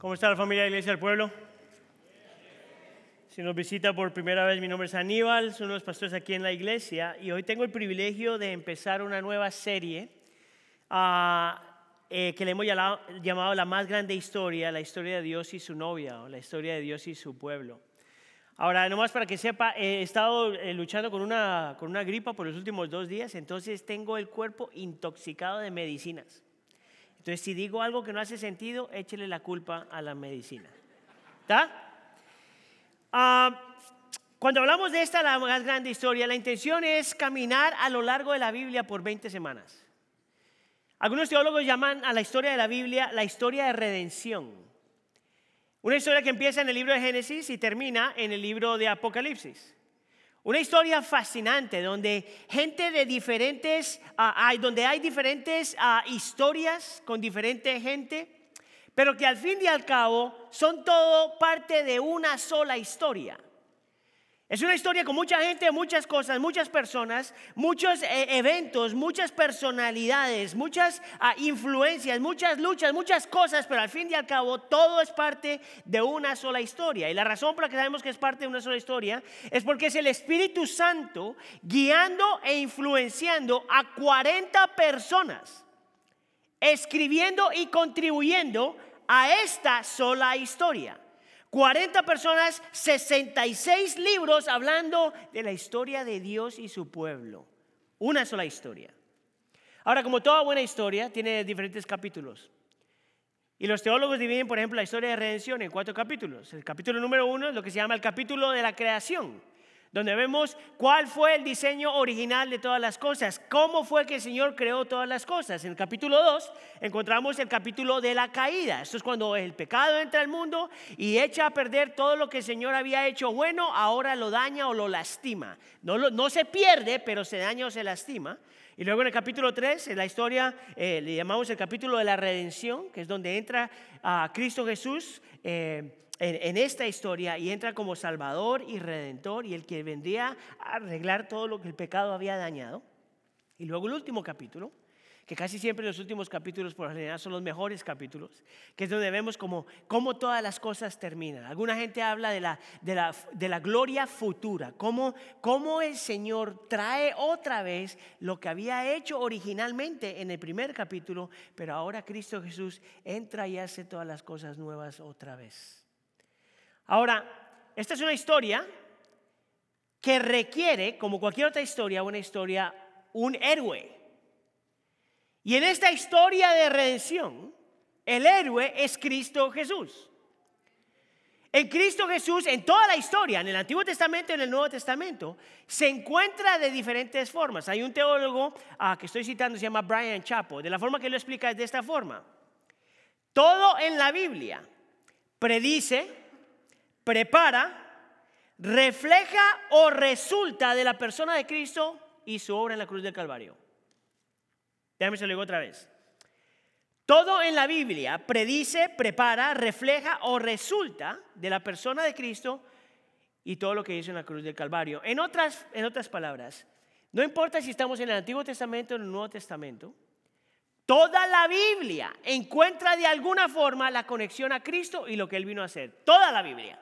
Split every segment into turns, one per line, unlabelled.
¿Cómo está la familia de Iglesia del Pueblo? Si nos visita por primera vez, mi nombre es Aníbal, soy uno de los pastores aquí en la iglesia y hoy tengo el privilegio de empezar una nueva serie ah, eh, que le hemos llamado, llamado La más grande historia, la historia de Dios y su novia, o la historia de Dios y su pueblo. Ahora, nomás para que sepa, he estado eh, luchando con una, con una gripa por los últimos dos días, entonces tengo el cuerpo intoxicado de medicinas. Entonces, si digo algo que no hace sentido, échele la culpa a la medicina. ¿Está? Ah, cuando hablamos de esta, la más grande historia, la intención es caminar a lo largo de la Biblia por 20 semanas. Algunos teólogos llaman a la historia de la Biblia la historia de redención. Una historia que empieza en el libro de Génesis y termina en el libro de Apocalipsis. Una historia fascinante donde gente de diferentes, ah, hay, donde hay diferentes ah, historias con diferente gente pero que al fin y al cabo son todo parte de una sola historia. Es una historia con mucha gente, muchas cosas, muchas personas, muchos eh, eventos, muchas personalidades, muchas ah, influencias, muchas luchas, muchas cosas, pero al fin y al cabo todo es parte de una sola historia. Y la razón por la que sabemos que es parte de una sola historia es porque es el Espíritu Santo guiando e influenciando a 40 personas, escribiendo y contribuyendo a esta sola historia. 40 personas, 66 libros hablando de la historia de Dios y su pueblo. Una sola historia. Ahora, como toda buena historia, tiene diferentes capítulos. Y los teólogos dividen, por ejemplo, la historia de redención en cuatro capítulos. El capítulo número uno es lo que se llama el capítulo de la creación donde vemos cuál fue el diseño original de todas las cosas, cómo fue que el Señor creó todas las cosas. En el capítulo 2 encontramos el capítulo de la caída. Esto es cuando el pecado entra al mundo y echa a perder todo lo que el Señor había hecho bueno, ahora lo daña o lo lastima. No, no se pierde, pero se daña o se lastima. Y luego en el capítulo 3, en la historia, eh, le llamamos el capítulo de la redención, que es donde entra a Cristo Jesús. Eh, en, esta historia y entra como Salvador y Redentor y el que vendría a arreglar todo lo que el pecado había dañado. Y luego el último capítulo, que casi siempre los últimos capítulos por general son los mejores capítulos, que es donde vemos como, cómo todas las cosas terminan. Alguna gente habla de la, de la, de la gloria futura, cómo, cómo el Señor trae otra vez lo que había hecho originalmente en el primer capítulo, pero ahora Cristo Jesús entra y hace todas las cosas nuevas otra vez. Ahora, esta es una historia que requiere, como cualquier otra historia, una historia, un héroe. Y en esta historia de redención, el héroe es Cristo Jesús. En Cristo Jesús, en toda la historia, en el Antiguo Testamento y en el Nuevo Testamento, se encuentra de diferentes formas. Hay un teólogo ah, que estoy citando, se llama Brian Chapo. De la forma que lo explica es de esta forma. Todo en la Biblia predice, prepara, refleja o resulta de la persona de Cristo y su obra en la cruz del Calvario. Déjame se lo digo otra vez. Todo en la Biblia predice, prepara, refleja o resulta de la persona de Cristo y todo lo que hizo en la cruz del Calvario. En otras, en otras palabras, no importa si estamos en el Antiguo Testamento o en el Nuevo Testamento, toda la Biblia encuentra de alguna forma la conexión a Cristo y lo que Él vino a hacer. Toda la Biblia.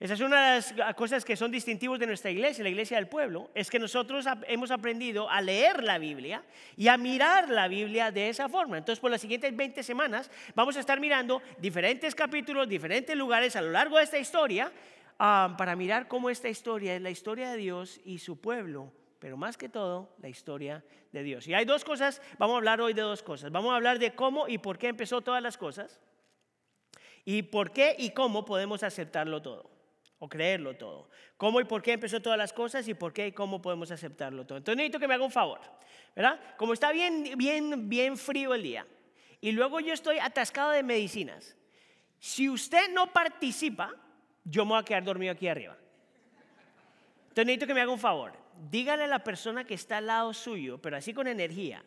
Esa es una de las cosas que son distintivos de nuestra iglesia, la iglesia del pueblo, es que nosotros hemos aprendido a leer la Biblia y a mirar la Biblia de esa forma. Entonces, por las siguientes 20 semanas vamos a estar mirando diferentes capítulos, diferentes lugares a lo largo de esta historia ah, para mirar cómo esta historia es la historia de Dios y su pueblo, pero más que todo la historia de Dios. Y hay dos cosas, vamos a hablar hoy de dos cosas. Vamos a hablar de cómo y por qué empezó todas las cosas y por qué y cómo podemos aceptarlo todo o creerlo todo. ¿Cómo y por qué empezó todas las cosas y por qué y cómo podemos aceptarlo todo? Entonces necesito que me haga un favor, ¿verdad? Como está bien, bien, bien frío el día y luego yo estoy atascado de medicinas, si usted no participa, yo me voy a quedar dormido aquí arriba. Entonces necesito que me haga un favor. Dígale a la persona que está al lado suyo, pero así con energía,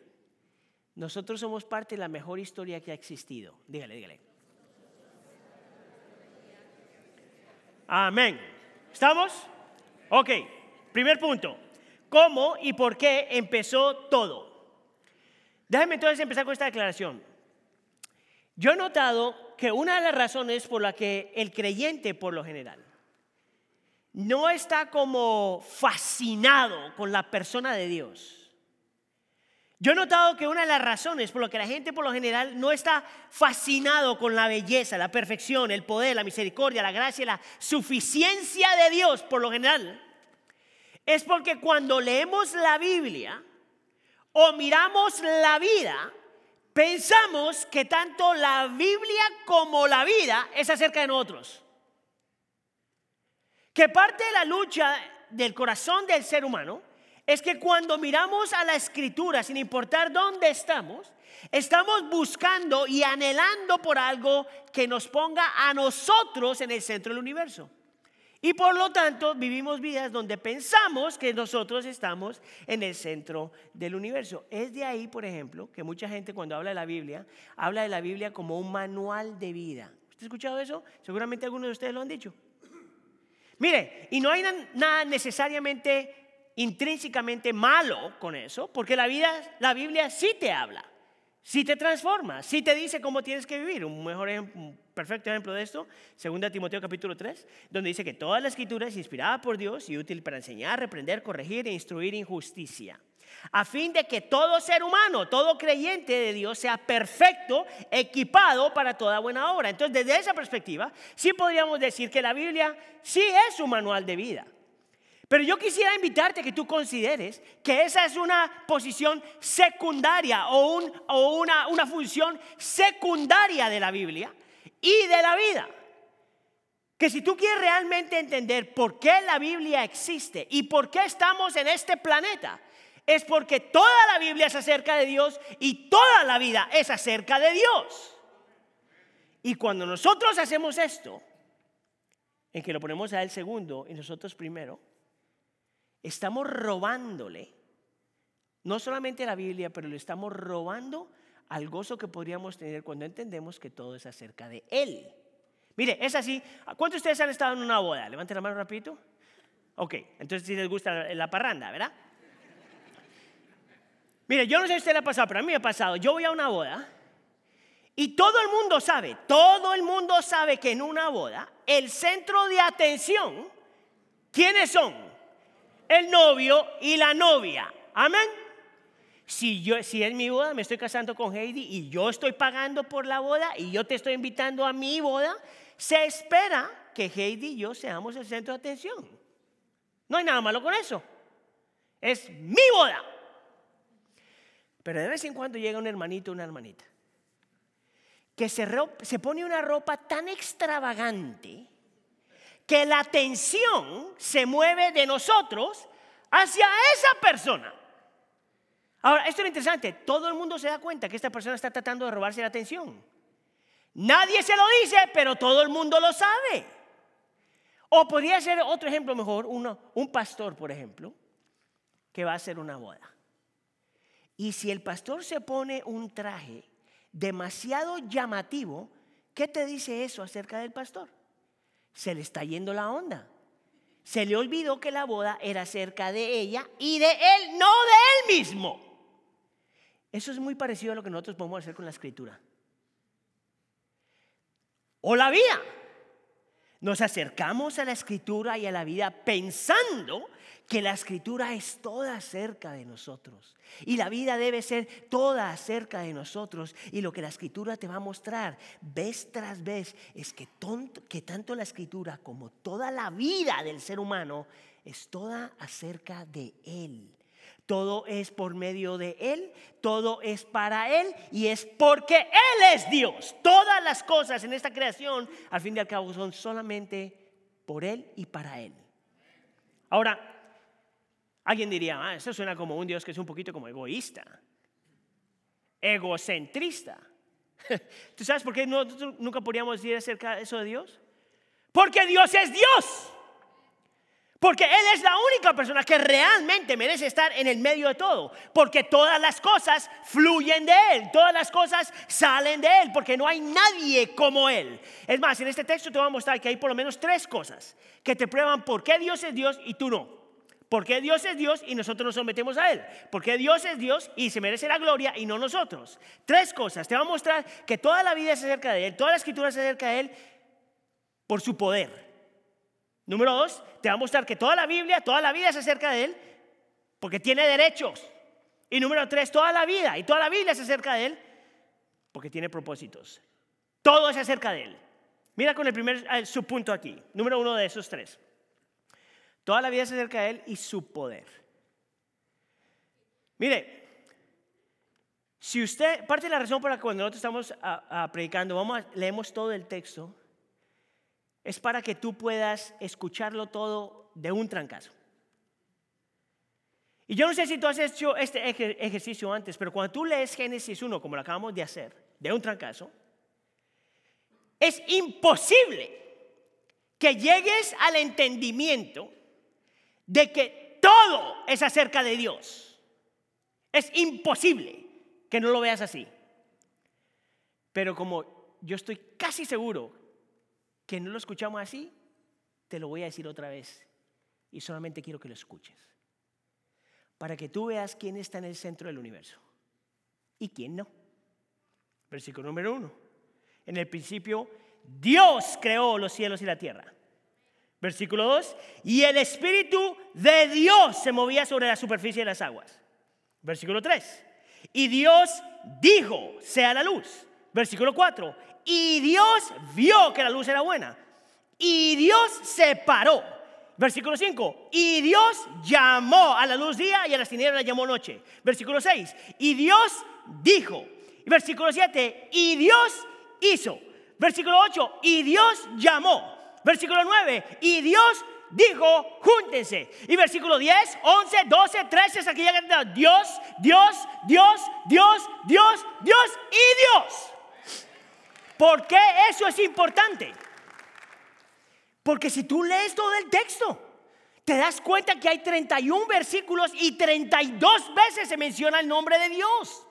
nosotros somos parte de la mejor historia que ha existido. Dígale, dígale. Amén. ¿Estamos? Ok, primer punto. ¿Cómo y por qué empezó todo? Déjame entonces empezar con esta declaración. Yo he notado que una de las razones por la que el creyente por lo general no está como fascinado con la persona de Dios. Yo he notado que una de las razones por la que la gente por lo general no está fascinado con la belleza, la perfección, el poder, la misericordia, la gracia, la suficiencia de Dios por lo general, es porque cuando leemos la Biblia o miramos la vida, pensamos que tanto la Biblia como la vida es acerca de nosotros. Que parte de la lucha del corazón del ser humano es que cuando miramos a la escritura, sin importar dónde estamos, estamos buscando y anhelando por algo que nos ponga a nosotros en el centro del universo. Y por lo tanto vivimos vidas donde pensamos que nosotros estamos en el centro del universo. Es de ahí, por ejemplo, que mucha gente cuando habla de la Biblia, habla de la Biblia como un manual de vida. ¿Usted ha escuchado eso? Seguramente algunos de ustedes lo han dicho. Mire, y no hay nada necesariamente intrínsecamente malo con eso, porque la, vida, la Biblia sí te habla, sí te transforma, sí te dice cómo tienes que vivir. Un mejor ejemplo, perfecto ejemplo de esto, 2 Timoteo capítulo 3, donde dice que toda la escritura es inspirada por Dios y útil para enseñar, reprender, corregir e instruir injusticia a fin de que todo ser humano, todo creyente de Dios sea perfecto, equipado para toda buena obra. Entonces, desde esa perspectiva, sí podríamos decir que la Biblia sí es un manual de vida. Pero yo quisiera invitarte a que tú consideres que esa es una posición secundaria o, una, una función secundaria de la Biblia y de la vida. Que si tú quieres realmente entender por qué la Biblia existe y por qué estamos en este planeta, es porque toda la Biblia es acerca de Dios y toda la vida es acerca de Dios. Y cuando nosotros hacemos esto, en que lo ponemos a Él segundo y nosotros primero, estamos robándole, no solamente la Biblia, pero le estamos robando al gozo que podríamos tener cuando entendemos que todo es acerca de Él. Mire, es así. ¿Cuántos de ustedes han estado en una boda? Levanten la mano rapidito. Ok, entonces si les gusta la parranda, ¿verdad? Mire, yo no sé si usted le ha pasado, pero a mí me ha pasado. Yo voy a una boda y todo el mundo sabe, todo el mundo sabe que en una boda el centro de atención, ¿quiénes son? El novio y la novia. Amén. Si, yo, si es mi boda, me estoy casando con Heidi y yo estoy pagando por la boda y yo te estoy invitando a mi boda, se espera que Heidi y yo seamos el centro de atención. No hay nada malo con eso. Es mi boda. Pero de vez en cuando llega un hermanito, una hermanita, que se, se pone una ropa tan extravagante que la atención se mueve de nosotros hacia esa persona. Ahora, esto es interesante. Todo el mundo se da cuenta que esta persona está tratando de robarse la atención. Nadie se lo dice, pero todo el mundo lo sabe. O podría ser otro ejemplo mejor, uno, un pastor, por ejemplo, que va a hacer una boda. Y si el pastor se pone un traje demasiado llamativo, ¿qué te dice eso acerca del pastor? Se le está yendo la onda. Se le olvidó que la boda era acerca de ella y de él, no de él mismo. Eso es muy parecido a lo que nosotros podemos hacer con la escritura. O la vida. Nos acercamos a la escritura y a la vida pensando que la escritura es toda acerca de nosotros. Y la vida debe ser toda acerca de nosotros. Y lo que la escritura te va a mostrar vez tras vez es que, que tanto la escritura como toda la vida del ser humano es toda acerca de Él. Todo es por medio de Él, todo es para Él y es porque Él es Dios. Todas las cosas en esta creación, al fin y al cabo, son solamente por Él y para Él. Ahora, alguien diría, ah, eso suena como un Dios que es un poquito como egoísta, egocentrista. ¿Tú sabes por qué nunca podríamos decir acerca de eso de Dios? Porque Dios es Dios. Porque Él es la única persona que realmente merece estar en el medio de todo. Porque todas las cosas fluyen de Él. Todas las cosas salen de Él. Porque no hay nadie como Él. Es más, en este texto te voy a mostrar que hay por lo menos tres cosas que te prueban por qué Dios es Dios y tú no. Porque Dios es Dios y nosotros nos sometemos a Él. Porque Dios es Dios y se merece la gloria y no nosotros. Tres cosas. Te va a mostrar que toda la vida es acerca de Él, toda la escritura es acerca de Él por su poder. Número dos, te va a mostrar que toda la Biblia, toda la vida es acerca de Él porque tiene derechos. Y número tres, toda la vida y toda la Biblia es acerca de Él porque tiene propósitos. Todo es acerca de Él. Mira con el primer subpunto aquí, número uno de esos tres. Toda la vida es acerca de Él y su poder. Mire, si usted, parte de la razón por la que cuando nosotros estamos predicando, vamos leemos todo el texto, es para que tú puedas escucharlo todo de un trancazo. Y yo no sé si tú has hecho este ejercicio antes, pero cuando tú lees Génesis 1, como lo acabamos de hacer, de un trancazo, es imposible que llegues al entendimiento de que todo es acerca de Dios. Es imposible que no lo veas así. Pero como yo estoy casi seguro que no lo escuchamos así, te lo voy a decir otra vez. Y solamente quiero que lo escuches. Para que tú veas quién está en el centro del universo y quién no. Versículo número uno. En el principio, Dios creó los cielos y la tierra. Versículo 2. Y el Espíritu de Dios se movía sobre la superficie de las aguas. Versículo 3. Y Dios dijo, sea la luz. Versículo 4. Y Dios vio que la luz era buena. Y Dios separó. Versículo 5. Y Dios llamó a la luz día y a las tinieblas llamó noche. Versículo 6. Y Dios dijo. Versículo 7. Y Dios hizo. Versículo 8. Y Dios llamó. Versículo 9, y Dios dijo, júntense. Y versículo 10, 11, 12, 13, hasta que Dios, Dios, Dios, Dios, Dios, Dios y Dios. ¿Por qué eso es importante? Porque si tú lees todo el texto, te das cuenta que hay 31 versículos y 32 veces se menciona el nombre de Dios.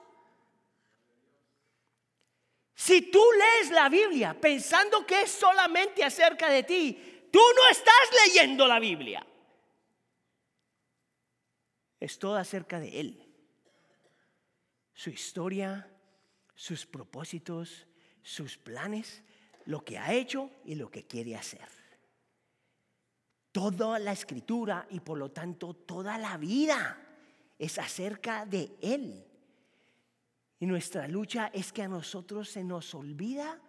Si tú lees la Biblia pensando que es solamente acerca de ti, tú no estás leyendo la Biblia. Es todo acerca de Él. Su historia, sus propósitos, sus planes, lo que ha hecho y lo que quiere hacer. Toda la escritura y por lo tanto toda la vida es acerca de Él. Y nuestra lucha es que a nosotros se nos olvida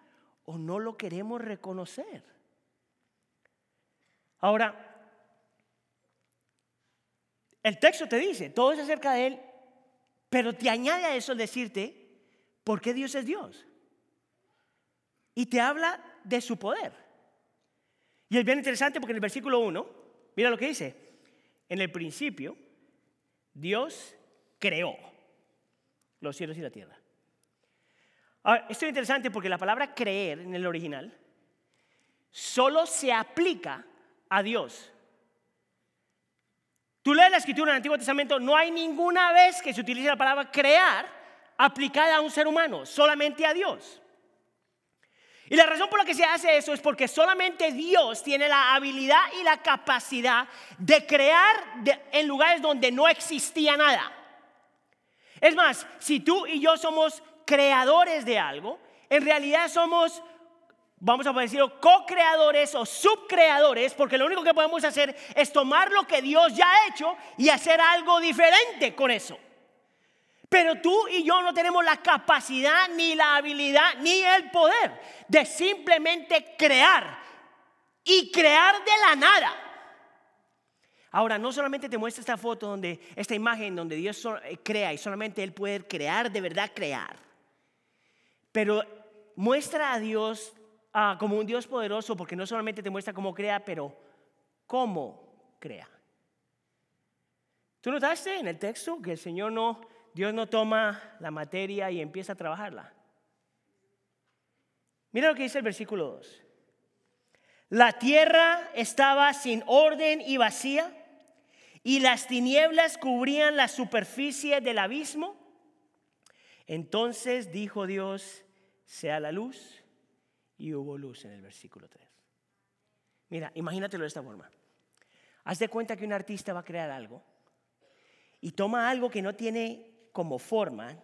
o no lo queremos reconocer. Ahora, el texto te dice, todo es acerca de Él, pero te añade a eso el decirte, ¿por qué Dios es Dios? Y te habla de su poder. Y es bien interesante porque en el versículo 1, mira lo que dice, en el principio Dios creó los cielos y la tierra. esto es interesante porque la palabra creer en el original solo se aplica a Dios. Tú lees la escritura en el Antiguo Testamento, no hay ninguna vez que se utilice la palabra crear aplicada a un ser humano, solamente a Dios. Y la razón por la que se hace eso es porque solamente Dios tiene la habilidad y la capacidad de crear en lugares donde no existía nada. Es más, si tú y yo somos creadores de algo, en realidad somos, vamos a decirlo, co-creadores o subcreadores, porque lo único que podemos hacer es tomar lo que Dios ya ha hecho y hacer algo diferente con eso. Pero tú y yo no tenemos la capacidad, ni la habilidad, ni el poder de simplemente crear y crear de la nada. Ahora, no solamente te muestra esta foto donde, esta imagen donde Dios eh, crea y solamente Él puede crear, de verdad crear, pero muestra a Dios ah, como un Dios poderoso porque no solamente te muestra cómo crea, pero cómo crea. ¿Tú notaste en el texto que el Señor no, Dios no toma la materia y empieza a trabajarla? Mira lo que dice el versículo 2. La tierra estaba sin orden y vacía y las tinieblas cubrían la superficie del abismo. Entonces dijo Dios, sea la luz, y hubo luz en el versículo 3. Mira, imagínatelo de esta forma. Haz de cuenta que un artista va a crear algo y toma algo que no tiene como forma,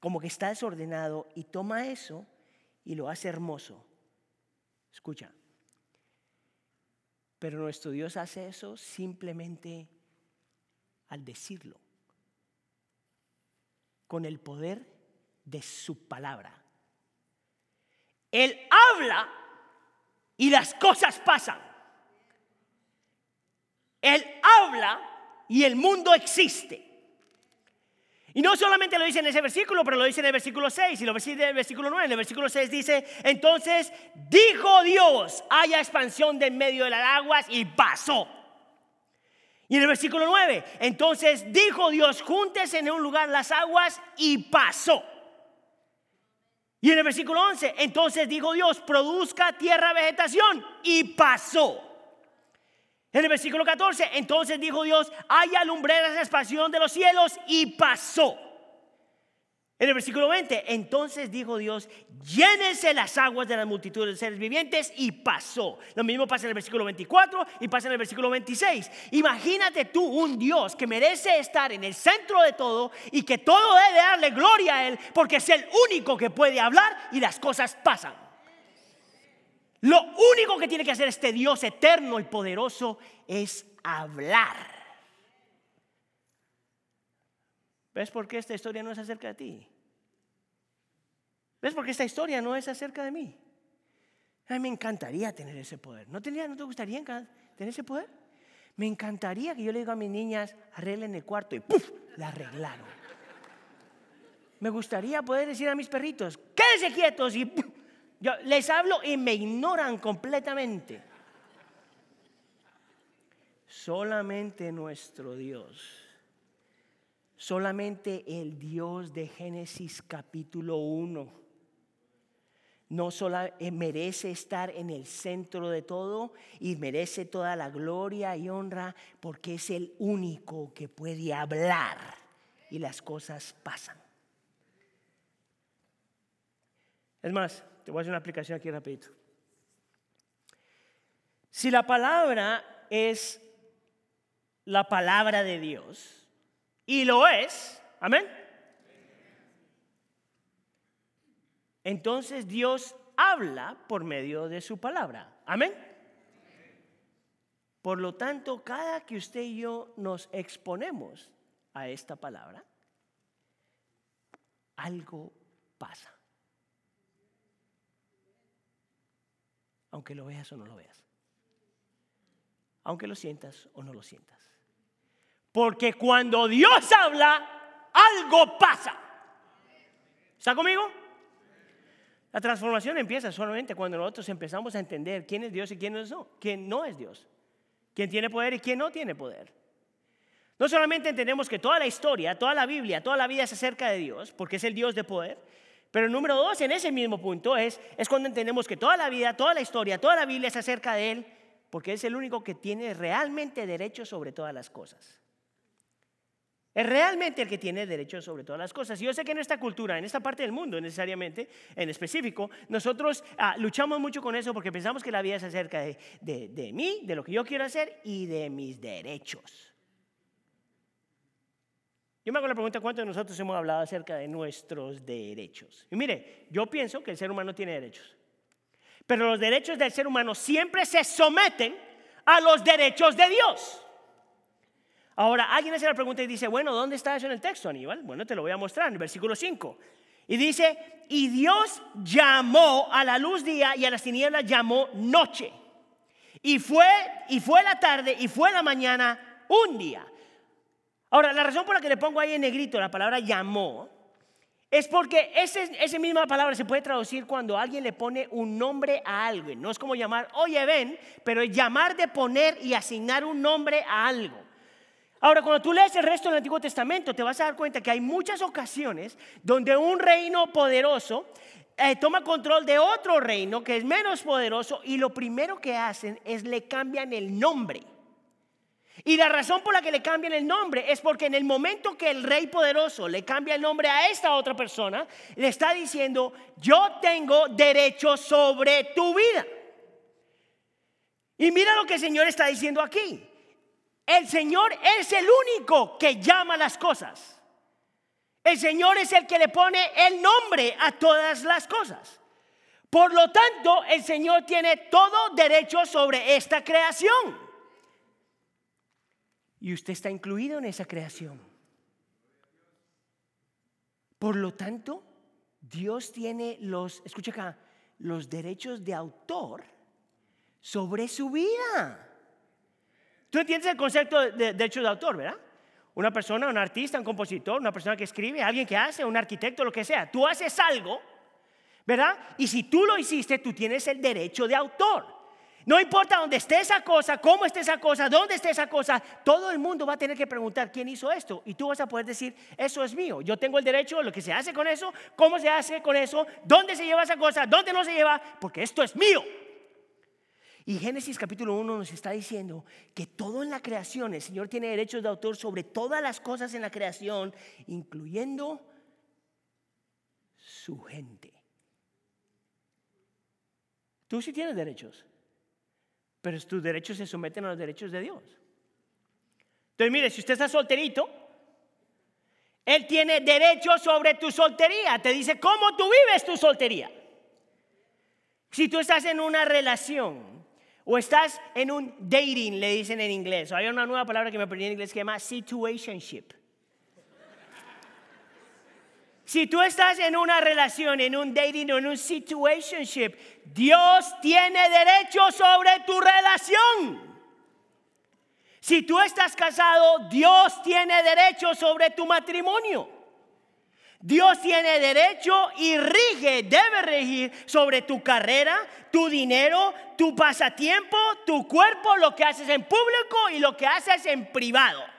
como que está desordenado, y toma eso y lo hace hermoso. Escucha. Pero nuestro Dios hace eso simplemente al decirlo, con el poder de su palabra. Él habla y las cosas pasan. Él habla y el mundo existe. Y no solamente lo dice en ese versículo, pero lo dice en el versículo 6 y lo dice en el versículo 9. En el versículo 6 dice, entonces dijo Dios, haya expansión del medio de las aguas y pasó. Y en el versículo 9, entonces dijo Dios, juntes en un lugar las aguas y pasó. Y en el versículo 11, entonces dijo Dios, produzca tierra vegetación y pasó. En el versículo 14, entonces dijo Dios, haya lumbreras de expansión de los cielos y pasó. En el versículo 20, entonces dijo Dios, llénense las aguas de las multitudes de seres vivientes y pasó. Lo mismo pasa en el versículo 24 y pasa en el versículo 26. Imagínate tú un Dios que merece estar en el centro de todo y que todo debe darle gloria a Él porque es el único que puede hablar y las cosas pasan. Lo único que tiene que hacer este Dios eterno y poderoso es hablar. ¿Ves por qué esta historia no es acerca de ti? ¿Ves? Porque esta historia no es acerca de mí. A mí me encantaría tener ese poder. ¿No, tendría, ¿No te gustaría tener ese poder? Me encantaría que yo le diga a mis niñas, arreglen el cuarto y ¡puf! La arreglaron. Me gustaría poder decir a mis perritos, quédense quietos y yo les hablo y me ignoran completamente. Solamente nuestro Dios, solamente el Dios de Génesis capítulo 1 no solo eh, merece estar en el centro de todo y merece toda la gloria y honra porque es el único que puede hablar y las cosas pasan. Es más, te voy a hacer una aplicación aquí rapidito. Si la palabra es la palabra de Dios, y lo es, amén, Entonces Dios habla por medio de su palabra. Amén. Por lo tanto, cada que usted y yo nos exponemos a esta palabra, algo pasa. Aunque lo veas o no lo veas. Aunque lo sientas o no lo sientas. Porque cuando Dios habla, algo pasa. ¿Está conmigo? La transformación empieza solamente cuando nosotros empezamos a entender quién es Dios y quién no, quién no es Dios, quién tiene poder y quién no tiene poder. No solamente entendemos que toda la historia, toda la Biblia, toda la vida es acerca de Dios, porque es el Dios de poder, pero el número dos, en ese mismo punto, es, es cuando entendemos que toda la vida, toda la historia, toda la Biblia es acerca de Él, porque es el único que tiene realmente derecho sobre todas las cosas. Es realmente el que tiene derecho sobre todas las cosas. Y yo sé que en esta cultura, en esta parte del mundo necesariamente, en específico, nosotros ah, luchamos mucho con eso porque pensamos que la vida es acerca de, de mí, de lo que yo quiero hacer y de mis derechos. Yo me hago la pregunta, ¿cuántos de nosotros hemos hablado acerca de nuestros derechos? Y mire, yo pienso que el ser humano tiene derechos. Pero los derechos del ser humano siempre se someten a los derechos de Dios. Ahora, alguien hace la pregunta y dice, bueno, ¿dónde está eso en el texto, Aníbal? Bueno, te lo voy a mostrar en el versículo 5. Y dice, y Dios llamó a la luz día y a las tinieblas llamó noche. Y fue, y fue la tarde y fue la mañana un día. Ahora, la razón por la que le pongo ahí en negrito la palabra llamó es porque esa misma palabra se puede traducir cuando alguien le pone un nombre a algo. No es como llamar, oye, ven, pero llamar de poner y asignar un nombre a algo. Ahora, cuando tú lees el resto del Antiguo Testamento, te vas a dar cuenta que hay muchas ocasiones donde un reino poderoso eh, toma control de otro reino que es menos poderoso y lo primero que hacen es le cambian el nombre. Y la razón por la que le cambian el nombre es porque en el momento que el rey poderoso le cambia el nombre a esta otra persona, le está diciendo, yo tengo derecho sobre tu vida. Y mira lo que el Señor está diciendo aquí el Señor es el único que llama las cosas. El Señor es el que le pone el nombre a todas las cosas. Por lo tanto, el Señor tiene todo derecho sobre esta creación. Y usted está incluido en esa creación. Por lo tanto, Dios tiene los, escucha acá, los derechos de autor sobre su vida. ¿Tú entiendes el concepto de derechos de autor, verdad? Una persona, un artista, un compositor, una persona que escribe, alguien que hace, un arquitecto, lo que sea. Tú haces algo, ¿verdad? Y si tú lo hiciste, tú tienes el derecho de autor. No importa dónde esté esa cosa, cómo esté esa cosa, dónde esté esa cosa, todo el mundo va a tener que preguntar quién hizo esto. Y tú vas a poder decir, eso es mío. Yo tengo el derecho a lo que se hace con eso, cómo se hace con eso, dónde se lleva esa cosa, dónde no se lleva, porque esto es mío. Y Génesis capítulo 1 nos está diciendo que todo en la creación, el Señor tiene derechos de autor sobre todas las cosas en la creación, incluyendo su gente. Tú sí tienes derechos, pero tus derechos se someten a los derechos de Dios. Entonces, mire, si usted está solterito, Él tiene derecho sobre tu soltería. Te dice cómo tú vives tu soltería. Si tú estás en una relación, o estás en un dating, le dicen en inglés. O hay una nueva palabra que me aprendí en inglés que se llama situationship. Si tú estás en una relación, en un dating o en un situationship, Dios tiene derecho sobre tu relación. Si tú estás casado, Dios tiene derecho sobre tu matrimonio. Dios tiene derecho y rige, debe regir sobre tu carrera, tu dinero, tu pasatiempo, tu cuerpo, lo que haces en público y lo que haces en privado.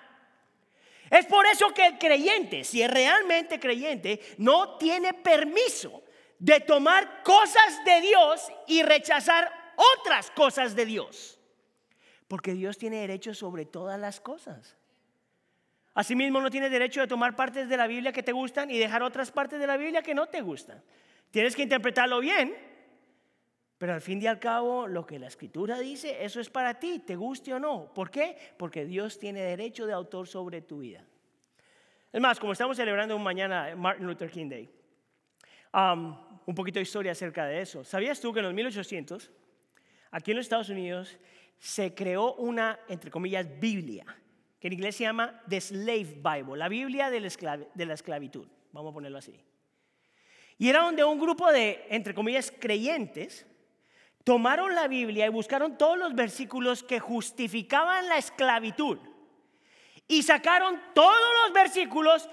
Es por eso que el creyente, si es realmente creyente, no tiene permiso de tomar cosas de Dios y rechazar otras cosas de Dios. Porque Dios tiene derecho sobre todas las cosas. Asimismo, no tienes derecho de tomar partes de la Biblia que te gustan y dejar otras partes de la Biblia que no te gustan. Tienes que interpretarlo bien, pero al fin y al cabo, lo que la escritura dice, eso es para ti, te guste o no. ¿Por qué? Porque Dios tiene derecho de autor sobre tu vida. Es más, como estamos celebrando mañana Martin Luther King Day, un poquito de historia acerca de eso. ¿Sabías tú que en los 1800, aquí en los Estados Unidos, se creó una, entre comillas, Biblia? que en inglés se llama The Slave Bible, la Biblia de la, esclavitud, vamos a ponerlo así. Y era donde un grupo de, entre comillas, creyentes, tomaron la Biblia y buscaron todos los versículos que justificaban la esclavitud. Y sacaron todos los versículos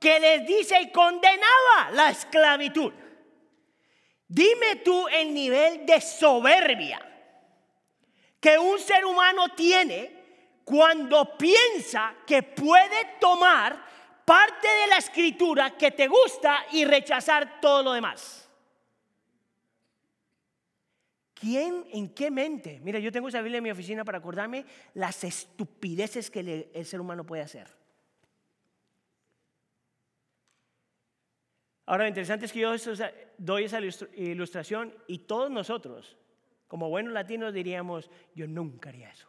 que les dice y condenaba la esclavitud. Dime tú el nivel de soberbia que un ser humano tiene cuando piensa que puede tomar parte de la escritura que te gusta y rechazar todo lo demás. ¿Quién, en qué mente? Mira, yo tengo esa Biblia en mi oficina para acordarme las estupideces que el ser humano puede hacer. Ahora, lo interesante es que yo doy esa ilustración y todos nosotros, como buenos latinos, diríamos, yo nunca haría eso.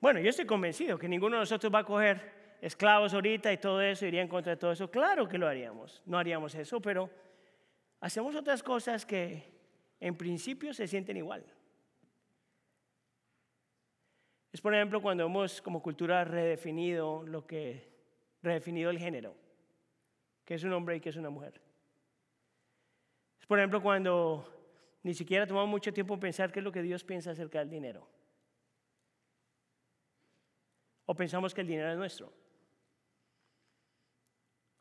Bueno, yo estoy convencido que ninguno de nosotros va a coger esclavos ahorita y todo eso, iría en contra de todo eso. Claro que lo haríamos, no haríamos eso, pero hacemos otras cosas que en principio se sienten igual. Es por ejemplo cuando hemos como cultura redefinido lo que, redefinido el género, que es un hombre y que es una mujer. Es por ejemplo cuando ni siquiera tomamos mucho tiempo en pensar qué es lo que Dios piensa acerca del dinero. ¿O pensamos que el dinero es nuestro?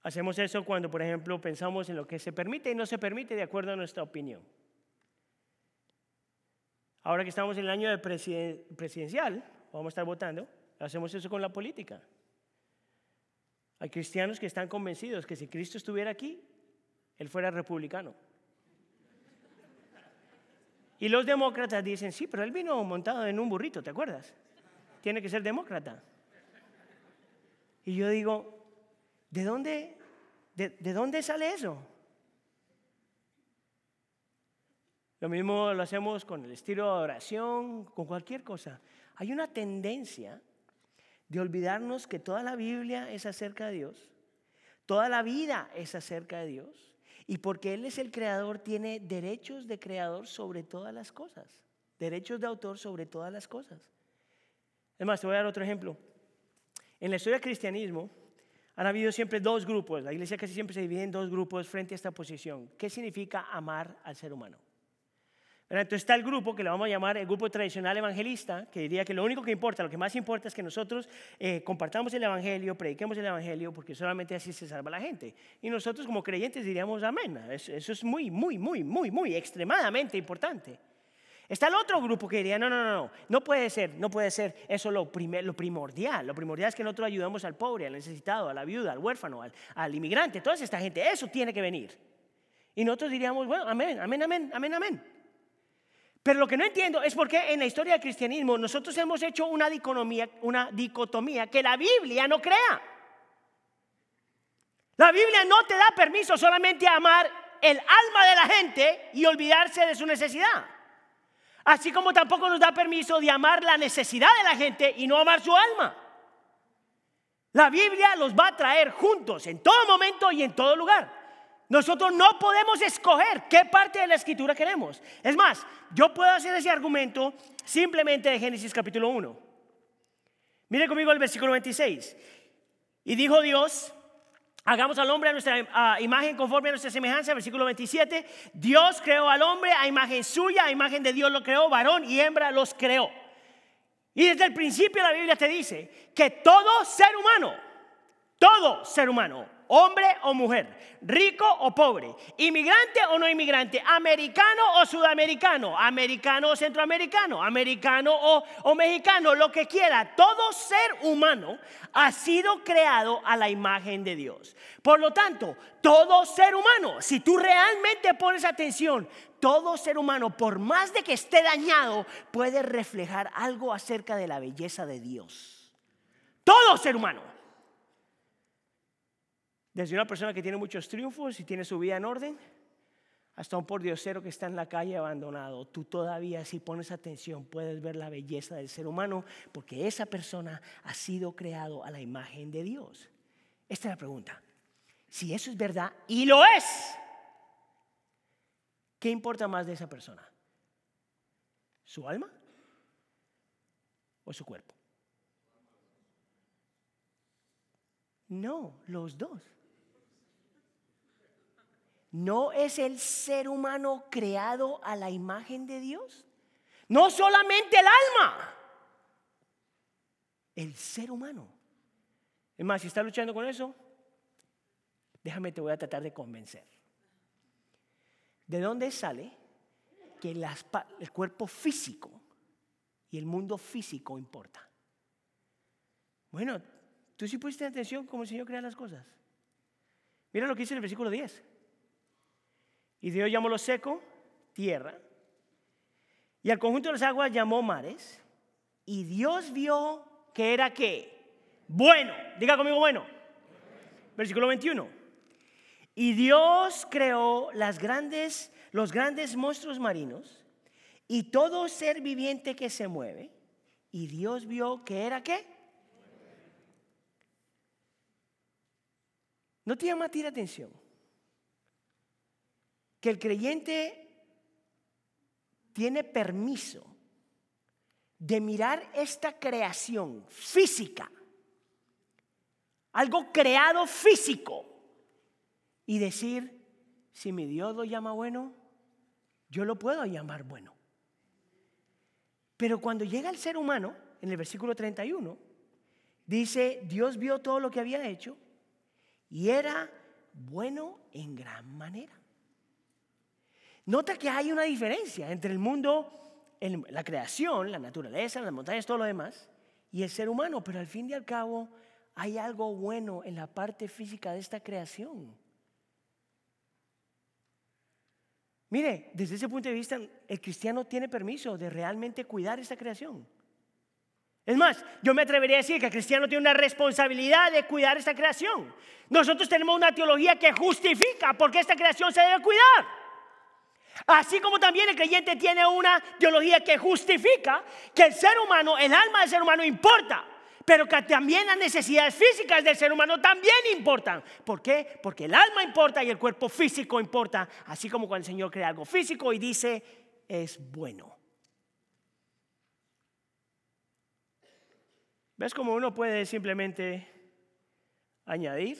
Hacemos eso cuando, por ejemplo, pensamos en lo que se permite y no se permite de acuerdo a nuestra opinión. Ahora que estamos en el año de presidencial, vamos a estar votando, hacemos eso con la política. Hay cristianos que están convencidos que si Cristo estuviera aquí, Él fuera republicano. Y los demócratas dicen, sí, pero Él vino montado en un burrito, ¿te acuerdas? Tiene que ser demócrata. Y yo digo, ¿de dónde, de, dónde sale eso? Lo mismo lo hacemos con el estilo de oración, con cualquier cosa. Hay una tendencia de olvidarnos que toda la Biblia es acerca de Dios, toda la vida es acerca de Dios, y porque Él es el creador, tiene derechos de creador sobre todas las cosas, derechos de autor sobre todas las cosas. Es te voy a dar otro ejemplo. En la historia del cristianismo han habido siempre dos grupos, la iglesia casi siempre se divide en dos grupos frente a esta posición. ¿Qué significa amar al ser humano? Entonces está el grupo que le vamos a llamar el grupo tradicional evangelista, que diría que lo único que importa, lo que más importa es que nosotros eh, compartamos el evangelio, prediquemos el evangelio, porque solamente así se salva la gente. Y nosotros como creyentes diríamos amén. Eso, es muy, muy, muy, muy, muy extremadamente importante. Está el otro grupo que diría, no, no, no, no, no puede ser, no puede ser eso lo, primer, lo primordial. Lo primordial es que nosotros ayudamos al pobre, al necesitado, a la viuda, al huérfano, al, al inmigrante, toda esta gente. Eso tiene que venir. Y nosotros diríamos, bueno, amén, amén, amén, amén, amén. Pero lo que no entiendo es por qué en la historia del cristianismo nosotros hemos hecho una dicotomía, una dicotomía que la Biblia no crea. La Biblia no te da permiso solamente a amar el alma de la gente y olvidarse de su necesidad. Así como tampoco nos da permiso de amar la necesidad de la gente y no amar su alma. La Biblia los va a traer juntos en todo momento y en todo lugar. Nosotros no podemos escoger qué parte de la escritura queremos. Es más, yo puedo hacer ese argumento simplemente de Génesis capítulo 1. Mire conmigo el versículo 26. Y dijo Dios, hagamos al hombre a nuestra imagen conforme a nuestra semejanza, versículo 27. Dios creó al hombre a imagen suya, a imagen de Dios lo creó, varón y hembra los creó. Y desde el principio la Biblia te dice que todo ser humano, todo ser humano, hombre o mujer, rico o pobre, inmigrante o no inmigrante, americano o sudamericano, americano o centroamericano, americano o, mexicano, lo que quiera, todo ser humano ha sido creado a la imagen de Dios. Por lo tanto, todo ser humano, si tú realmente pones atención, todo ser humano, por más de que esté dañado, puede reflejar algo acerca de la belleza de Dios. Todo ser humano. Desde una persona que tiene muchos triunfos y tiene su vida en orden, hasta un pordiosero que está en la calle abandonado. Tú todavía, si pones atención, puedes ver la belleza del ser humano, porque esa persona ha sido creado a la imagen de Dios. Esta es la pregunta. Si eso es verdad, y lo es, ¿qué importa más de esa persona? ¿Su alma o su cuerpo? No, los dos. ¿No es el ser humano creado a la imagen de Dios? No solamente el alma, el ser humano. Es más, si estás luchando con eso, déjame, te voy a tratar de convencer. ¿De dónde sale que el cuerpo físico y el mundo físico importa? Bueno, tú sí pusiste atención como el Señor crea las cosas. Mira lo que dice en el versículo 10. Y Dios llamó lo seco tierra. Y al conjunto de las aguas llamó mares. Y Dios vio que era qué? Bueno. Diga conmigo bueno. Versículo 21. Y Dios creó las grandes, los grandes monstruos marinos y todo ser viviente que se mueve. Y Dios vio que era qué? ¿No te llama a ti la atención? Que el creyente tiene permiso de mirar esta creación física, algo creado físico, y decir, si mi Dios lo llama bueno, yo lo puedo llamar bueno. Pero cuando llega el ser humano, en el versículo 31, dice, Dios vio todo lo que había hecho y era bueno en gran manera. Nota que hay una diferencia entre el mundo, la creación, la naturaleza, las montañas, todo lo demás, y el ser humano, pero al fin y al cabo hay algo bueno en la parte física de esta creación. Mire, desde ese punto de vista, el cristiano tiene permiso de realmente cuidar esta creación. Es más, yo me atrevería a decir que el cristiano tiene una responsabilidad de cuidar esta creación. Nosotros tenemos una teología que justifica por qué esta creación se debe cuidar. Así como también el creyente tiene una teología que justifica que el ser humano, el alma del ser humano importa, pero que también las necesidades físicas del ser humano también importan. ¿Por qué? Porque el alma importa y el cuerpo físico importa, así como cuando el Señor crea algo físico y dice, es bueno. ¿Ves cómo uno puede simplemente añadir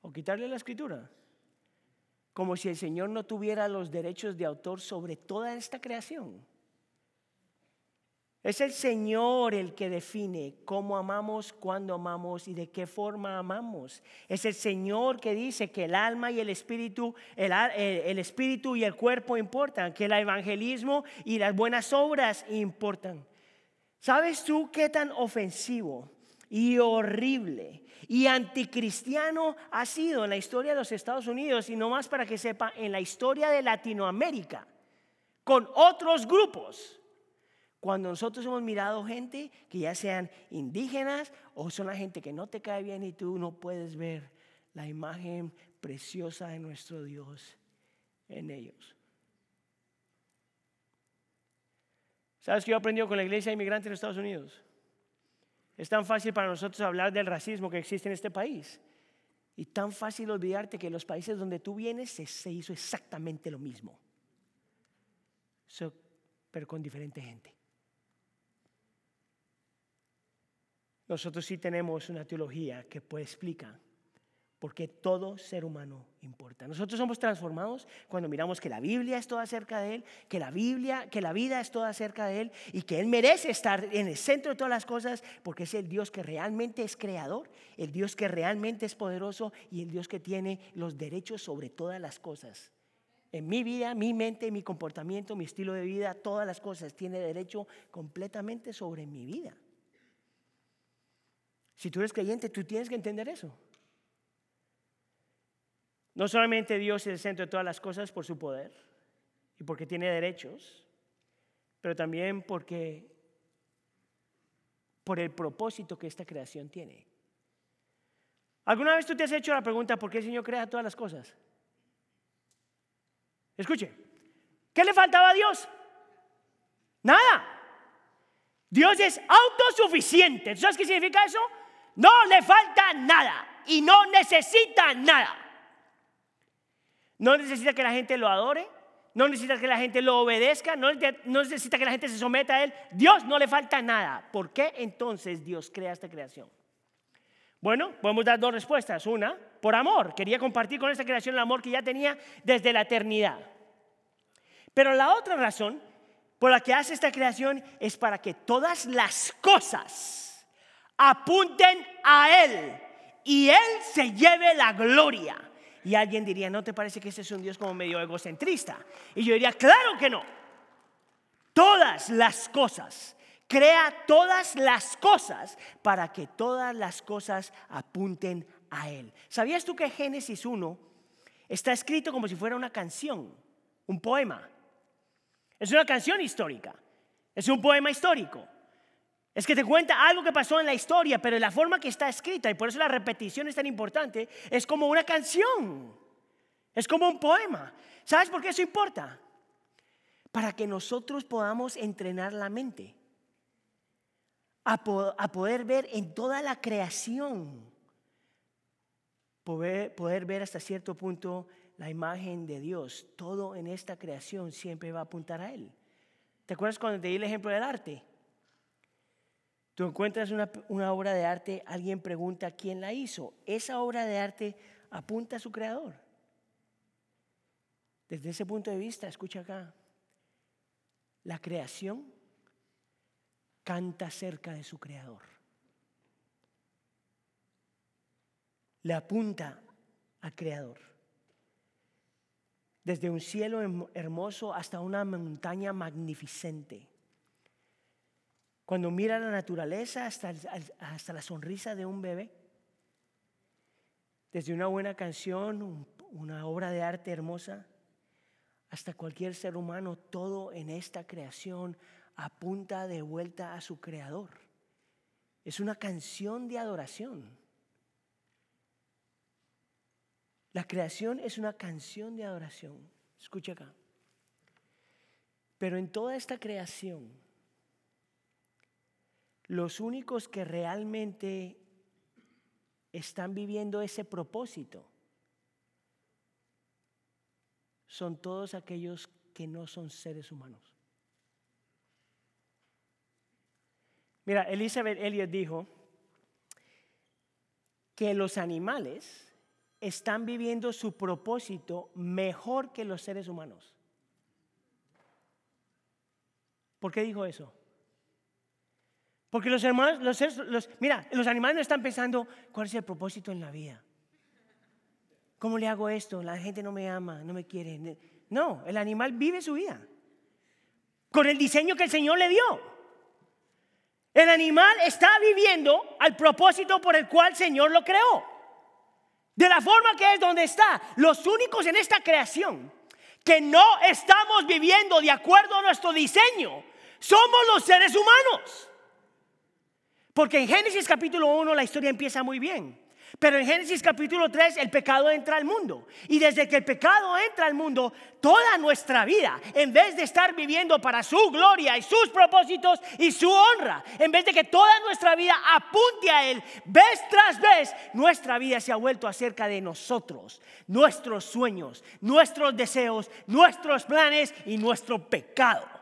o quitarle la escritura? Como si el Señor no tuviera los derechos de autor sobre toda esta creación. Es el Señor el que define cómo amamos, cuándo amamos y de qué forma amamos. Es el Señor que dice que el alma y el espíritu, el, el, espíritu y el cuerpo importan, que el evangelismo y las buenas obras importan. ¿Sabes tú qué tan ofensivo y horrible y anticristiano ha sido en la historia de los Estados Unidos y no más para que sepa, en la historia de Latinoamérica, con otros grupos. Cuando nosotros hemos mirado gente que ya sean indígenas o son la gente que no te cae bien y tú no puedes ver la imagen preciosa de nuestro Dios en ellos. ¿Sabes qué yo aprendí con la iglesia inmigrante en Estados Unidos? Es tan fácil para nosotros hablar del racismo que existe en este país. Y tan fácil olvidarte que en los países donde tú vienes se, hizo exactamente lo mismo. pero con diferente gente. Nosotros sí tenemos una teología que puede explicar porque todo ser humano importa. Nosotros somos transformados cuando miramos que la Biblia es toda acerca de Él, que la Biblia, que la vida es toda acerca de Él y que Él merece estar en el centro de todas las cosas porque es el Dios que realmente es creador, el Dios que realmente es poderoso y el Dios que tiene los derechos sobre todas las cosas. En mi vida, mi mente, mi comportamiento, mi estilo de vida, todas las cosas tiene derecho completamente sobre mi vida. Si tú eres creyente, tú tienes que entender eso. No solamente Dios es el centro de todas las cosas por su poder y porque tiene derechos, pero también porque por el propósito que esta creación tiene. ¿Alguna vez tú te has hecho la pregunta por qué el Señor crea todas las cosas? Escuche, ¿qué le faltaba a Dios? Nada. Dios es autosuficiente. ¿Sabes qué significa eso? No le falta nada y no necesita nada. No necesita que la gente lo adore, no necesita que la gente lo obedezca, no, necesita que la gente se someta a Él. Dios no le falta nada. ¿Por qué entonces Dios crea esta creación? Bueno, podemos dar dos respuestas. Una, por amor. Quería compartir con esta creación el amor que ya tenía desde la eternidad. Pero la otra razón por la que hace esta creación es para que todas las cosas apunten a Él y Él se lleve la gloria. Y alguien diría, ¿no te parece que ese es un Dios como medio egocentrista? Y yo diría, claro que no. Todas las cosas, crea todas las cosas para que todas las cosas apunten a Él. ¿Sabías tú que Génesis 1 está escrito como si fuera una canción, un poema? Es una canción histórica, es un poema histórico. Es que te cuenta algo que pasó en la historia, pero la forma que está escrita, y por eso la repetición es tan importante, es como una canción, es como un poema. ¿Sabes por qué eso importa? Para que nosotros podamos entrenar la mente, a, poder ver en toda la creación, poder, poder ver hasta cierto punto la imagen de Dios. Todo en esta creación siempre va a apuntar a Él. ¿Te acuerdas cuando te di el ejemplo del arte? Tú encuentras una, obra de arte, alguien pregunta quién la hizo. Esa obra de arte apunta a su creador. Desde ese punto de vista, escucha acá, la creación canta cerca de su creador. Le apunta al creador. Desde un cielo hermoso hasta una montaña magnificente cuando mira la naturaleza hasta, hasta la sonrisa de un bebé, desde una buena canción, una obra de arte hermosa, hasta cualquier ser humano, todo en esta creación apunta de vuelta a su creador. Es una canción de adoración. La creación es una canción de adoración. Escucha acá. Pero en toda esta creación, los únicos que realmente están viviendo ese propósito son todos aquellos que no son seres humanos. Mira, Elizabeth Elliot dijo que los animales están viviendo su propósito mejor que los seres humanos. ¿Por qué dijo eso? Porque los hermanos, los, mira, los animales no están pensando cuál es el propósito en la vida. ¿Cómo le hago esto? La gente no me ama, no me quiere. No, el animal vive su vida con el diseño que el Señor le dio. El animal está viviendo al propósito por el cual el Señor lo creó. De la forma que es donde está. Los únicos en esta creación que no estamos viviendo de acuerdo a nuestro diseño somos los seres humanos. Porque en Génesis capítulo 1 la historia empieza muy bien. Pero en Génesis capítulo 3 el pecado entra al mundo. Y desde que el pecado entra al mundo, toda nuestra vida, en vez de estar viviendo para su gloria y sus propósitos y su honra, en vez de que toda nuestra vida apunte a Él, vez tras vez, nuestra vida se ha vuelto acerca de nosotros, nuestros sueños, nuestros deseos, nuestros planes y nuestro pecado.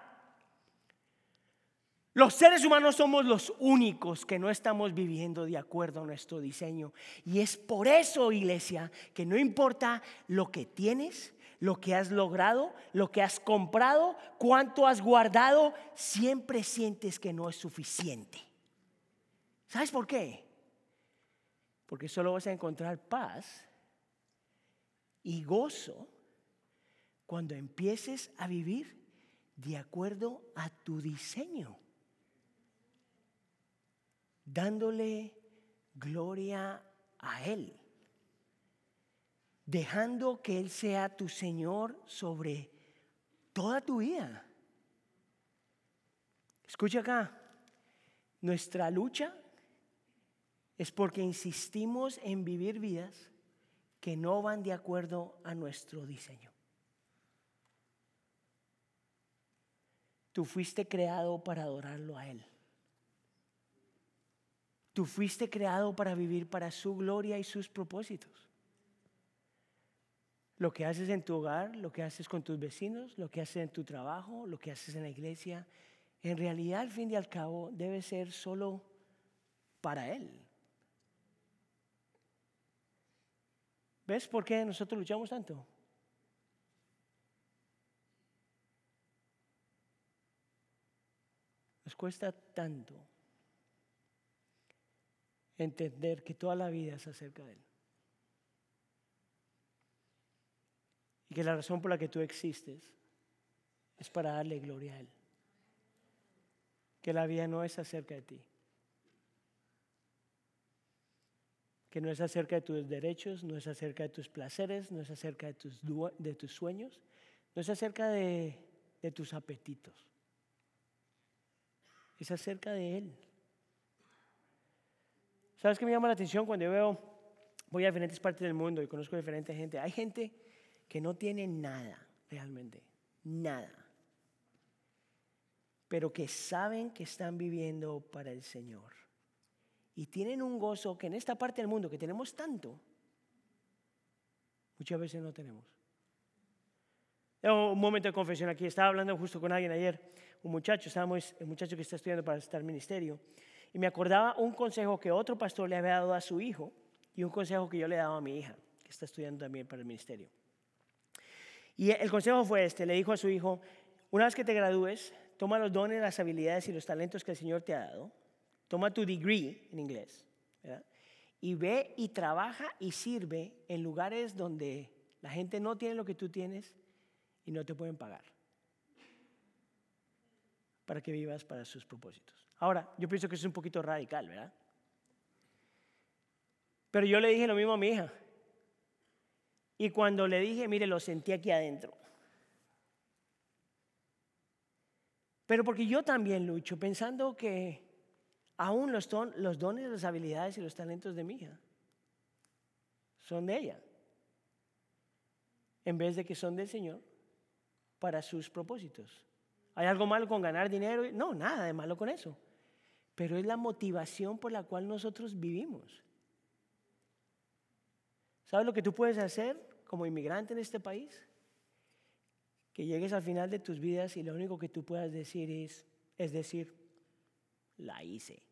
Los seres humanos somos los únicos que no estamos viviendo de acuerdo a nuestro diseño. Y es por eso, iglesia, que no importa lo que tienes, lo que has logrado, lo que has comprado, cuánto has guardado, siempre sientes que no es suficiente. ¿Sabes por qué? Porque solo vas a encontrar paz y gozo cuando empieces a vivir de acuerdo a tu diseño dándole gloria a Él, dejando que Él sea tu Señor sobre toda tu vida. Escucha acá, nuestra lucha es porque insistimos en vivir vidas que no van de acuerdo a nuestro diseño. Tú fuiste creado para adorarlo a Él. Tú fuiste creado para vivir para su gloria y sus propósitos. Lo que haces en tu hogar, lo que haces con tus vecinos, lo que haces en tu trabajo, lo que haces en la iglesia, en realidad al fin y al cabo debe ser solo para Él. ¿Ves por qué nosotros luchamos tanto? Nos cuesta tanto entender que toda la vida es acerca de Él. Y que la razón por la que tú existes es para darle gloria a Él. Que la vida no es acerca de ti. Que no es acerca de tus derechos, no es acerca de tus placeres, no es acerca de tus, de tus sueños, no es acerca de, de tus apetitos. Es acerca de Él. ¿Sabes qué me llama la atención cuando yo veo, voy a diferentes partes del mundo y conozco a diferente gente? Hay gente que no tiene nada realmente, nada, pero que saben que están viviendo para el Señor. Y tienen un gozo que en esta parte del mundo que tenemos tanto, muchas veces no tenemos. Un momento de confesión aquí, estaba hablando justo con alguien ayer, un muchacho, estábamos, el muchacho que está estudiando para estar ministerio, y me acordaba un consejo que otro pastor le había dado a su hijo y un consejo que yo le he dado a mi hija, que está estudiando también para el ministerio. Y el consejo fue este, le dijo a su hijo, una vez que te gradúes, toma los dones, las habilidades y los talentos que el Señor te ha dado, toma tu degree en inglés, y ve y trabaja y sirve en lugares donde la gente no tiene lo que tú tienes y no te pueden pagar para que vivas para sus propósitos. Ahora, yo pienso que eso es un poquito radical, ¿verdad? Pero yo le dije lo mismo a mi hija. Y cuando le dije, mire, lo sentí aquí adentro. Pero porque yo también lucho pensando que aún los, dones, las habilidades y los talentos de mi hija son de ella. En vez de que son del Señor para sus propósitos. ¿Hay algo malo con ganar dinero? No, nada de malo con eso. Pero es la motivación por la cual nosotros vivimos. ¿Sabes lo que tú puedes hacer como inmigrante en este país? Que llegues al final de tus vidas y lo único que tú puedas decir es, es decir, la hice.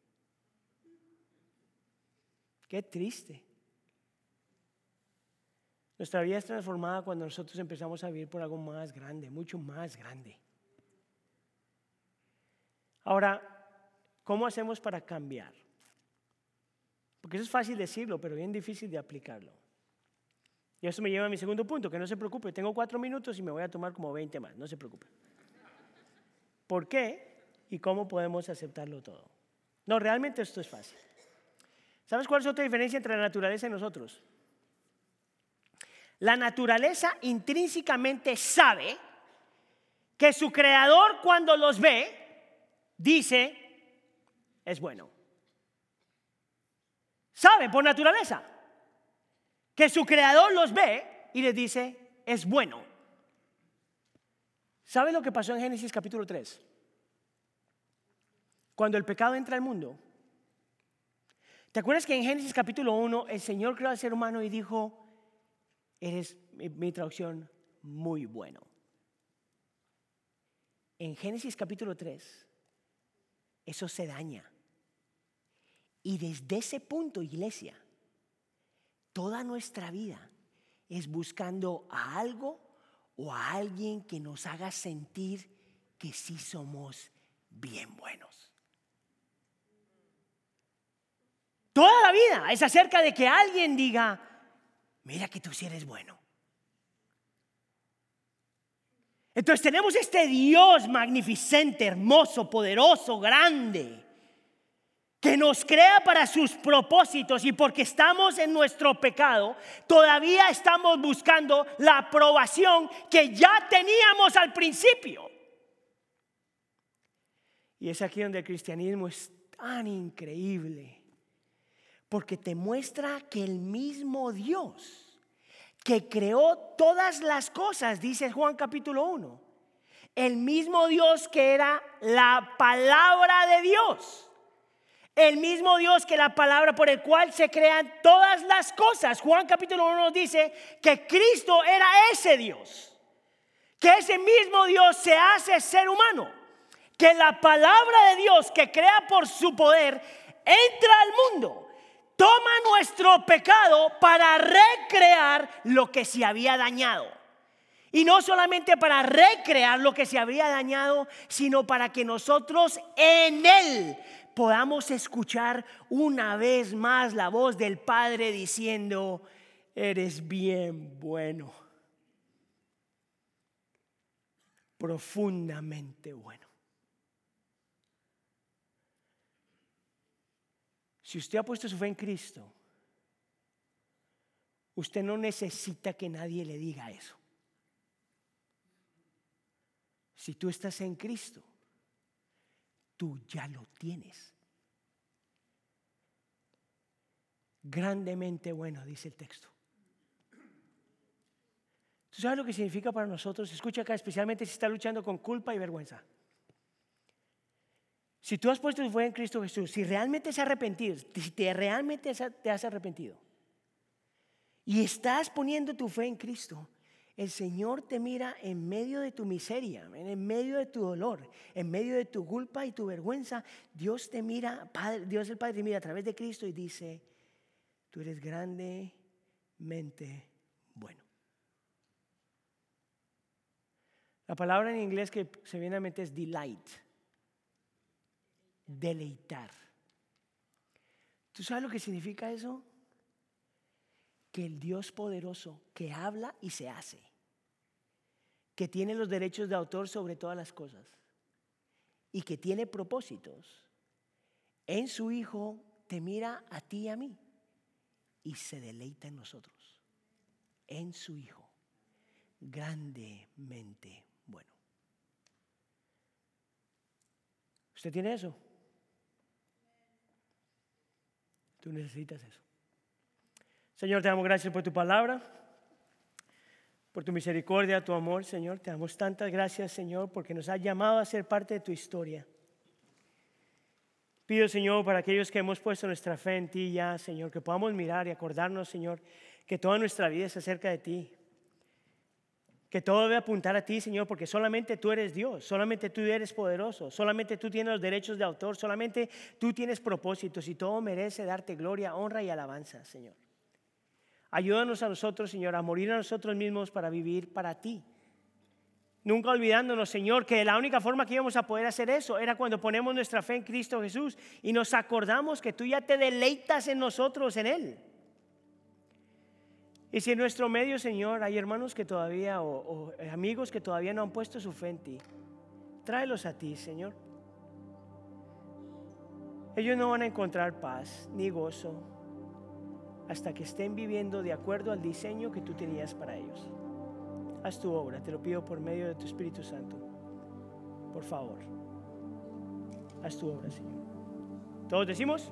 Qué triste. Nuestra vida es transformada cuando nosotros empezamos a vivir por algo más grande, mucho más grande. Ahora, ¿cómo hacemos para cambiar? Porque eso es fácil decirlo, pero bien difícil de aplicarlo. Y eso me lleva a mi segundo punto, que no se preocupe, tengo cuatro minutos y me voy a tomar como 20 más, no se preocupe. ¿Por qué y cómo podemos aceptarlo todo? No, realmente esto es fácil. ¿Sabes cuál es otra diferencia entre la naturaleza y nosotros? La naturaleza intrínsecamente sabe que su creador cuando los ve, dice, es bueno. Sabe por naturaleza que su creador los ve y les dice, es bueno. ¿Sabe lo que pasó en Génesis capítulo 3? Cuando el pecado entra al mundo. ¿Te acuerdas que en Génesis capítulo 1 el Señor creó al ser humano y dijo, eres, mi, traducción, muy bueno. En Génesis capítulo 3, eso se daña. Y desde ese punto, iglesia, toda nuestra vida es buscando a algo o a alguien que nos haga sentir que sí somos bien buenos. Toda la vida es acerca de que alguien diga, mira que tú sí eres bueno. Entonces tenemos este Dios magnificente, hermoso, poderoso, grande, que nos crea para sus propósitos y porque estamos en nuestro pecado, todavía estamos buscando la aprobación que ya teníamos al principio. Y es aquí donde el cristianismo es tan increíble porque te muestra que el mismo Dios que creó todas las cosas, dice Juan capítulo 1, el mismo Dios que era la palabra de Dios, el mismo Dios que la palabra por el cual se crean todas las cosas. Juan capítulo 1 nos dice que Cristo era ese Dios, que ese mismo Dios se hace ser humano, que la palabra de Dios que crea por su poder entra al mundo toma nuestro pecado para recrear lo que se había dañado. Y no solamente para recrear lo que se había dañado, sino para que nosotros en Él podamos escuchar una vez más la voz del Padre diciendo, eres bien bueno, profundamente bueno. Si usted ha puesto su fe en Cristo, usted no necesita que nadie le diga eso. Si tú estás en Cristo, tú ya lo tienes. Grandemente bueno, dice el texto. ¿Tú sabes lo que significa para nosotros? Escucha acá, especialmente si está luchando con culpa y vergüenza. Si tú has puesto tu fe en Cristo Jesús, si realmente has arrepentido, si te realmente te has arrepentido y estás poniendo tu fe en Cristo, el Señor te mira en medio de tu miseria, en medio de tu dolor, en medio de tu culpa y tu vergüenza. Dios te mira, Padre, Dios el Padre te mira a través de Cristo y dice, tú eres grandemente bueno. La palabra en inglés que se viene a mente es delight deleitar. ¿Tú sabes lo que significa eso? Que el Dios poderoso que habla y se hace, que tiene los derechos de autor sobre todas las cosas y que tiene propósitos, en su Hijo te mira a ti y a mí y se deleita en nosotros, en su Hijo, grandemente bueno. ¿Usted tiene eso? Tú necesitas eso. Señor, te damos gracias por tu palabra. por tu misericordia, tu amor, Señor. Te damos tantas gracias, Señor, porque nos has llamado a ser parte de tu historia. Pido, Señor, para aquellos que hemos puesto nuestra fe en ti ya, Señor, que podamos mirar y acordarnos, Señor, que toda nuestra vida es acerca de ti. Que todo debe apuntar a ti, Señor, porque solamente tú eres Dios, solamente tú eres poderoso, solamente tú tienes los derechos de autor, solamente tú tienes propósitos y todo merece darte gloria, honra y alabanza, Señor. Ayúdanos a nosotros, Señor, a morir a nosotros mismos para vivir para ti. Nunca olvidándonos, Señor, que la única forma que íbamos a poder hacer eso era cuando ponemos nuestra fe en Cristo Jesús y nos acordamos que tú ya te deleitas en nosotros, en Él. Y si en nuestro medio, Señor, hay hermanos que todavía o, o amigos que todavía no han puesto su fe en ti, tráelos a ti, Señor. Ellos no van a encontrar paz ni gozo hasta que estén viviendo de acuerdo al diseño que tú tenías para ellos. Haz tu obra, te lo pido por medio de tu Espíritu Santo. Por favor, haz tu obra, Señor. ¿Todos decimos?